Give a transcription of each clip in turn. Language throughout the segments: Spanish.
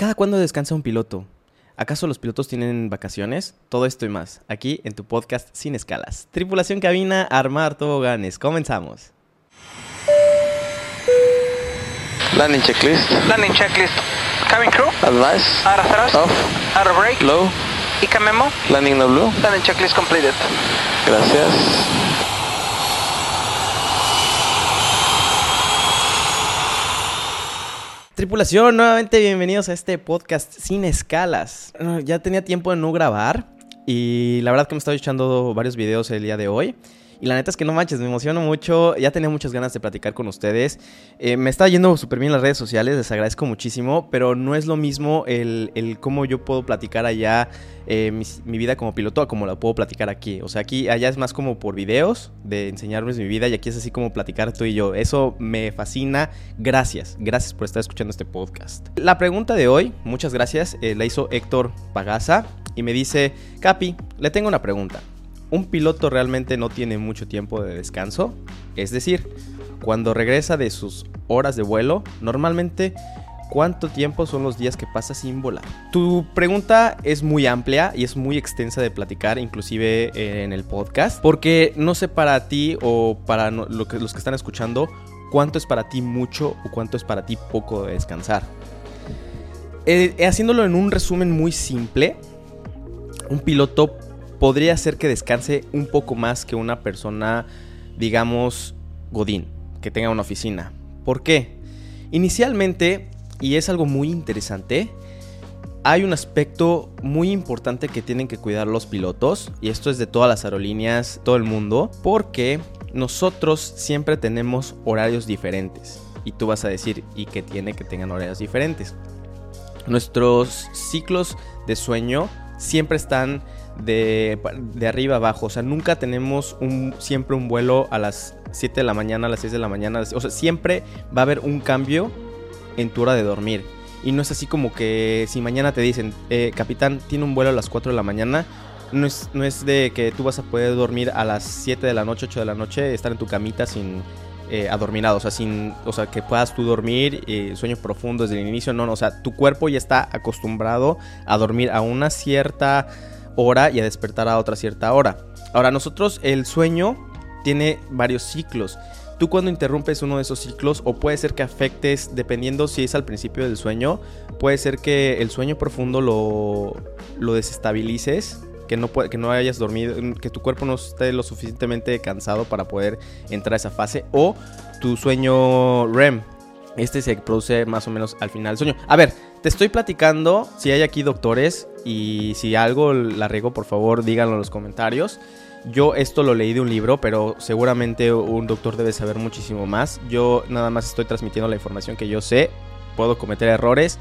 ¿Cada cuándo descansa un piloto? ¿Acaso los pilotos tienen vacaciones? Todo esto y más, aquí en tu podcast Sin Escalas. Tripulación cabina, armar toboganes. Comenzamos. Landing checklist. Landing checklist. Cabin crew. Advice. Out of thrust. Off. Out of brake. Low. ICA memo. Landing no blue. Landing checklist completed. Gracias. Tripulación, nuevamente bienvenidos a este podcast Sin Escalas. Ya tenía tiempo de no grabar y la verdad que me estaba echando varios videos el día de hoy. Y la neta es que no manches, me emociono mucho. Ya tenía muchas ganas de platicar con ustedes. Eh, me está yendo súper bien las redes sociales, les agradezco muchísimo. Pero no es lo mismo el, el cómo yo puedo platicar allá eh, mi, vida como piloto a como la puedo platicar aquí. O sea, aquí allá es más como por videos de enseñarles mi vida y aquí es así como platicar tú y yo. Eso me fascina. Gracias, gracias por estar escuchando este podcast. La pregunta de hoy, muchas gracias, eh, la hizo Héctor Pagasa y me dice, Capi, le tengo una pregunta. ¿Un piloto realmente no tiene mucho tiempo de descanso? Es decir, cuando regresa de sus horas de vuelo, normalmente ¿cuánto tiempo son los días que pasa sin volar? Tu pregunta es muy amplia y es muy extensa de platicar, inclusive eh, en el podcast, porque no sé para ti o para los que están escuchando, cuánto es para ti mucho o cuánto es para ti poco de descansar. Eh, haciéndolo en un resumen muy simple, un piloto podría ser que descanse un poco más que una persona, digamos, Godín, que tenga una oficina. ¿Por qué? Inicialmente, y es algo muy interesante, hay un aspecto muy importante que tienen que cuidar los pilotos, y esto es de todas las aerolíneas, todo el mundo, porque nosotros siempre tenemos horarios diferentes. Y tú vas a decir, ¿y qué tiene que tengan horarios diferentes? Nuestros ciclos de sueño siempre están de, de arriba abajo. O sea, nunca tenemos un, siempre un vuelo a las 7 de la mañana, a las 6 de la mañana. O sea, siempre va a haber un cambio en tu hora de dormir. Y no es así como que si mañana te dicen, eh, capitán, tiene un vuelo a las 4 de la mañana. No es, no es de que tú vas a poder dormir a las 7 de la noche, 8 de la noche, estar en tu camita sin eh, adorminado, o sea, sin, o sea, que puedas tú dormir, eh, sueño profundo desde el inicio, no, no, o sea, tu cuerpo ya está acostumbrado a dormir a una cierta hora y a despertar a otra cierta hora. Ahora, nosotros el sueño tiene varios ciclos. Tú cuando interrumpes uno de esos ciclos, o puede ser que afectes, dependiendo si es al principio del sueño, puede ser que el sueño profundo lo, lo desestabilices, que no, que no hayas dormido, que tu cuerpo no esté lo suficientemente cansado para poder entrar a esa fase, o tu sueño REM. Este se produce más o menos al final del sueño. A ver, te estoy platicando, si hay aquí doctores y si algo la riego, por favor díganlo en los comentarios. Yo esto lo leí de un libro, pero seguramente un doctor debe saber muchísimo más. Yo nada más estoy transmitiendo la información que yo sé. Puedo cometer errores.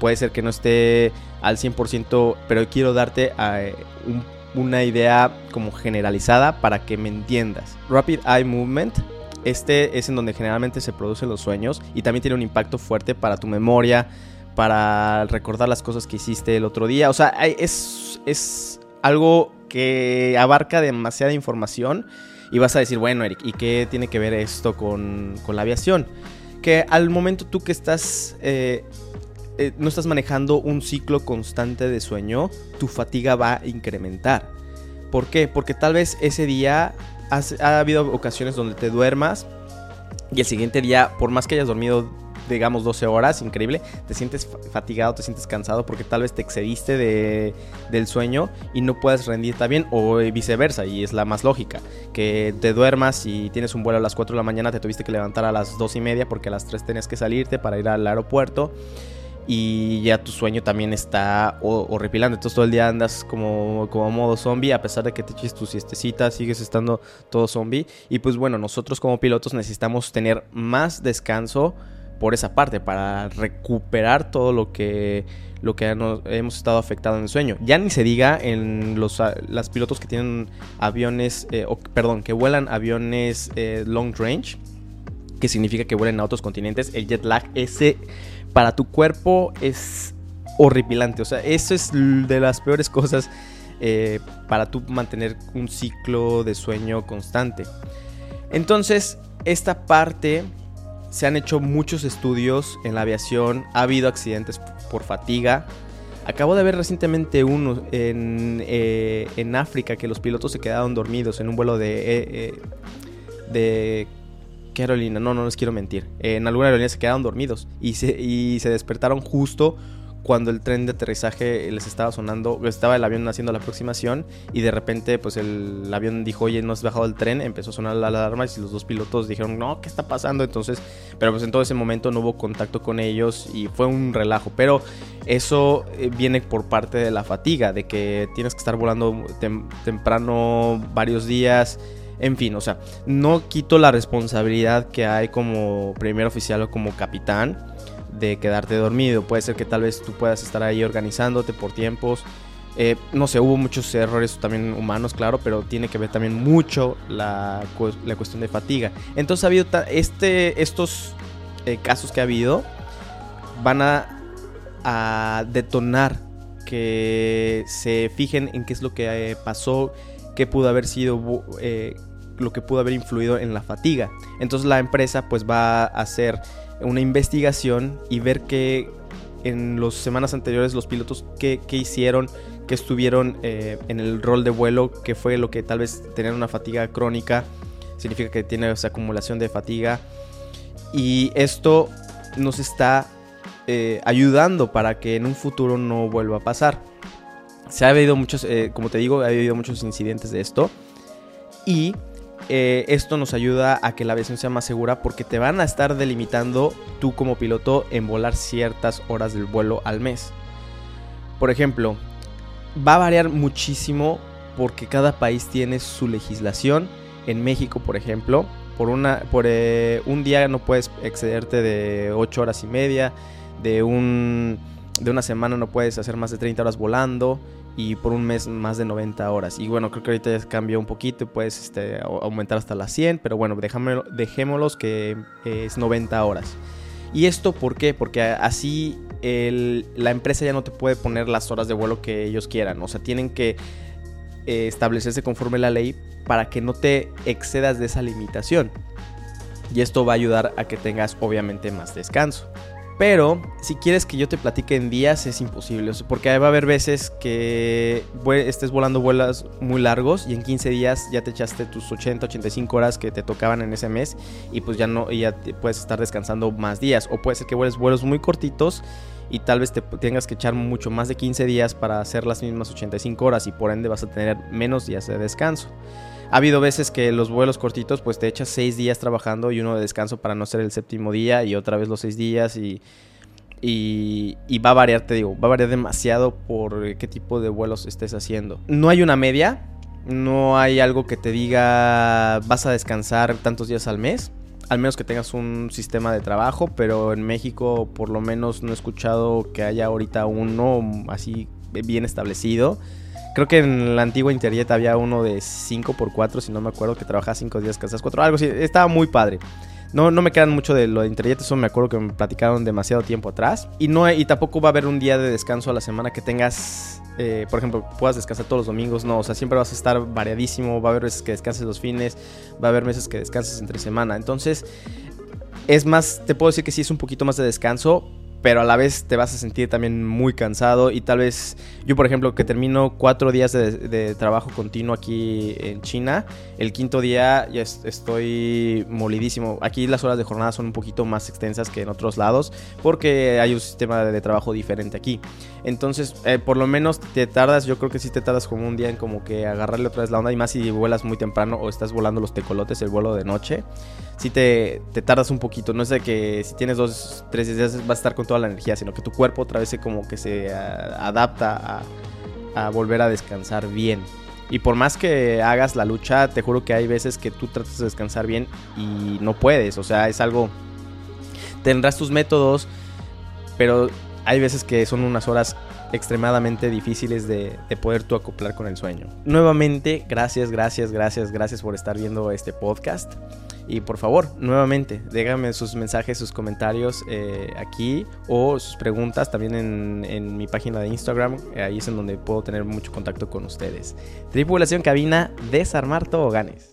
Puede ser que no esté al 100%, pero quiero darte eh, un- una idea como generalizada para que me entiendas. Rapid Eye Movement. Este es en donde generalmente se producen los sueños y también tiene un impacto fuerte para tu memoria, para recordar las cosas que hiciste el otro día. O sea, es, es algo que abarca demasiada información y vas a decir, bueno, Eric, ¿y qué tiene que ver esto con, con la aviación? Que al momento tú que estás... eh, eh, no estás manejando un ciclo constante de sueño, tu fatiga va a incrementar. ¿Por qué? Porque tal vez ese día has- ha habido ocasiones donde te duermas y el siguiente día, por más que hayas dormido, digamos, 12 horas, increíble, te sientes fa- fatigado, te sientes cansado porque tal vez te excediste de, del sueño y no puedes rendirte bien o viceversa, y es la más lógica, que te duermas y tienes un vuelo a las 4 de la mañana, te tuviste que levantar a las 2 y media porque a las 3 tenías que salirte para ir al aeropuerto y ya tu sueño también está ho- horripilante. Entonces todo el día andas como, como modo zombie, a pesar de que te eches tu siestecita, sigues estando todo zombie. Y pues bueno, nosotros como pilotos necesitamos tener más descanso por esa parte, para recuperar todo lo que, lo que nos- hemos estado afectado en el sueño. Ya ni se diga en los las pilotos que tienen aviones, eh, perdón, que vuelan aviones eh, long range, que significa que vuelen a otros continentes, el jet lag, ese para tu cuerpo es horripilante. O sea, eso es de las peores cosas eh, para tú mantener un ciclo de sueño constante. Entonces, esta parte se han hecho muchos estudios en la aviación, ha habido accidentes por fatiga. Acabo de ver recientemente uno en, eh, en África que los pilotos se quedaron dormidos en un vuelo de, eh, eh, de Carolina. No, no les quiero mentir. En alguna aerolínea se quedaron dormidos y se, y se despertaron justo cuando el tren de aterrizaje les estaba sonando, estaba el avión haciendo la aproximación y de repente pues el avión dijo, oye, no has bajado el tren, empezó a sonar la alarma y los dos pilotos dijeron, no, ¿qué está pasando? Entonces, pero pues en todo ese momento no hubo contacto con ellos y fue un relajo, pero eso eh, viene por parte de la fatiga, de que tienes que estar volando temprano varios días. En fin, o sea, no quito la responsabilidad que hay como primer oficial o como capitán, quedarte dormido. Puede ser que tal vez tú puedas estar ahí organizándote por tiempos. Eh, no sé, hubo muchos errores también humanos, claro, pero tiene que ver también mucho la, la cuestión de fatiga. Entonces ha habido este, estos eh, casos que ha habido van a, a, detonar que se fijen en qué es lo que eh, pasó, qué pudo haber sido lo que pudo haber influido en la fatiga. Entonces la empresa pues va a hacer una investigación y ver que en las semanas anteriores los pilotos que, hicieron, que estuvieron eh, en el rol de vuelo, que fue lo que tal vez tenían una fatiga crónica, significa que tiene esa acumulación de fatiga. Y esto nos está eh, ayudando para que en un futuro no vuelva a pasar. Se ha habido muchos, eh, como te digo, ha habido muchos incidentes de esto. Y eh, esto nos ayuda a que la aviación sea más segura porque te van a estar delimitando tú como piloto en volar ciertas horas del vuelo al mes. Por ejemplo, va a variar muchísimo porque cada país tiene su legislación. En México, por ejemplo, por, eh, un día no puedes excederte de 8 horas y media, de, un, de una semana no puedes hacer más de 30 horas volando y por un mes más de 90 horas. Y bueno, creo que ahorita ya cambió un poquito puedes este, aumentar hasta las 100, pero bueno, dejémoslos que es 90 horas. ¿Y esto por qué? Porque así la empresa ya no te puede poner las horas de vuelo que ellos quieran. O sea, tienen que eh, establecerse conforme la ley para que no te excedas de esa limitación. Y esto va a ayudar a que tengas obviamente más descanso. Pero si quieres que yo te platique en días es imposible, porque va a haber veces que estés volando vuelos muy largos y en 15 días ya te echaste tus 80, 85 horas que te tocaban en ese mes y pues ya no ya puedes estar descansando más días o puede ser que vueles vuelos muy cortitos y tal vez te tengas que echar mucho más de 15 días para hacer las mismas 85 horas y por ende vas a tener menos días de descanso. Ha habido veces que los vuelos cortitos, pues te echas seis días trabajando y uno de descanso para no ser el séptimo día y otra vez los seis días y, y, va a variar, te digo, va a variar demasiado por qué tipo de vuelos estés haciendo. No hay una media, no hay algo que te diga vas a descansar tantos días al mes. Al menos que tengas un sistema de trabajo, pero en México por lo menos no he escuchado que haya ahorita uno así bien establecido. Creo que en la antigua Interjet había uno de 5x4, si no me acuerdo, que trabajaba 5 días, casas 4, algo así. Estaba muy padre. No, no me quedan mucho de lo de Interjet, eso me acuerdo que me platicaron demasiado tiempo atrás. Y, no, y tampoco va a haber un día de descanso a la semana que tengas, eh, por ejemplo, puedas descansar todos los domingos. No, o sea, siempre vas a estar variadísimo. Va a haber veces que descanses los fines, va a haber meses que descanses entre semana. Entonces, es más, te puedo decir que sí es un poquito más de descanso, pero a la vez te vas a sentir también muy cansado y tal vez yo por ejemplo que termino cuatro días de, trabajo continuo aquí en China, el quinto día ya estoy molidísimo. Aquí las horas de jornada son un poquito más extensas que en otros lados porque hay un sistema de, trabajo diferente aquí. Entonces eh, por lo menos te tardas, yo creo que sí te tardas como un día en como que agarrarle otra vez la onda y más si vuelas muy temprano o estás volando los tecolotes, el vuelo de noche, sí te, te tardas un poquito. No es de que si tienes dos, tres días vas a estar con la energía, sino que tu cuerpo otra vez se como que se adapta a, volver a descansar bien. Y por más que hagas la lucha, te juro que hay veces que tú tratas de descansar bien y no puedes. O sea, es algo... Tendrás tus métodos, pero hay veces que son unas horas extremadamente difíciles de, de, poder tú acoplar con el sueño. Nuevamente, gracias, gracias, gracias, gracias por estar viendo este podcast. Y por favor, nuevamente, déjame sus mensajes, sus comentarios eh, aquí o sus preguntas también en, en, mi página de Instagram. Ahí es en donde puedo tener mucho contacto con ustedes. Tripulación Cabina, desarmar toboganes.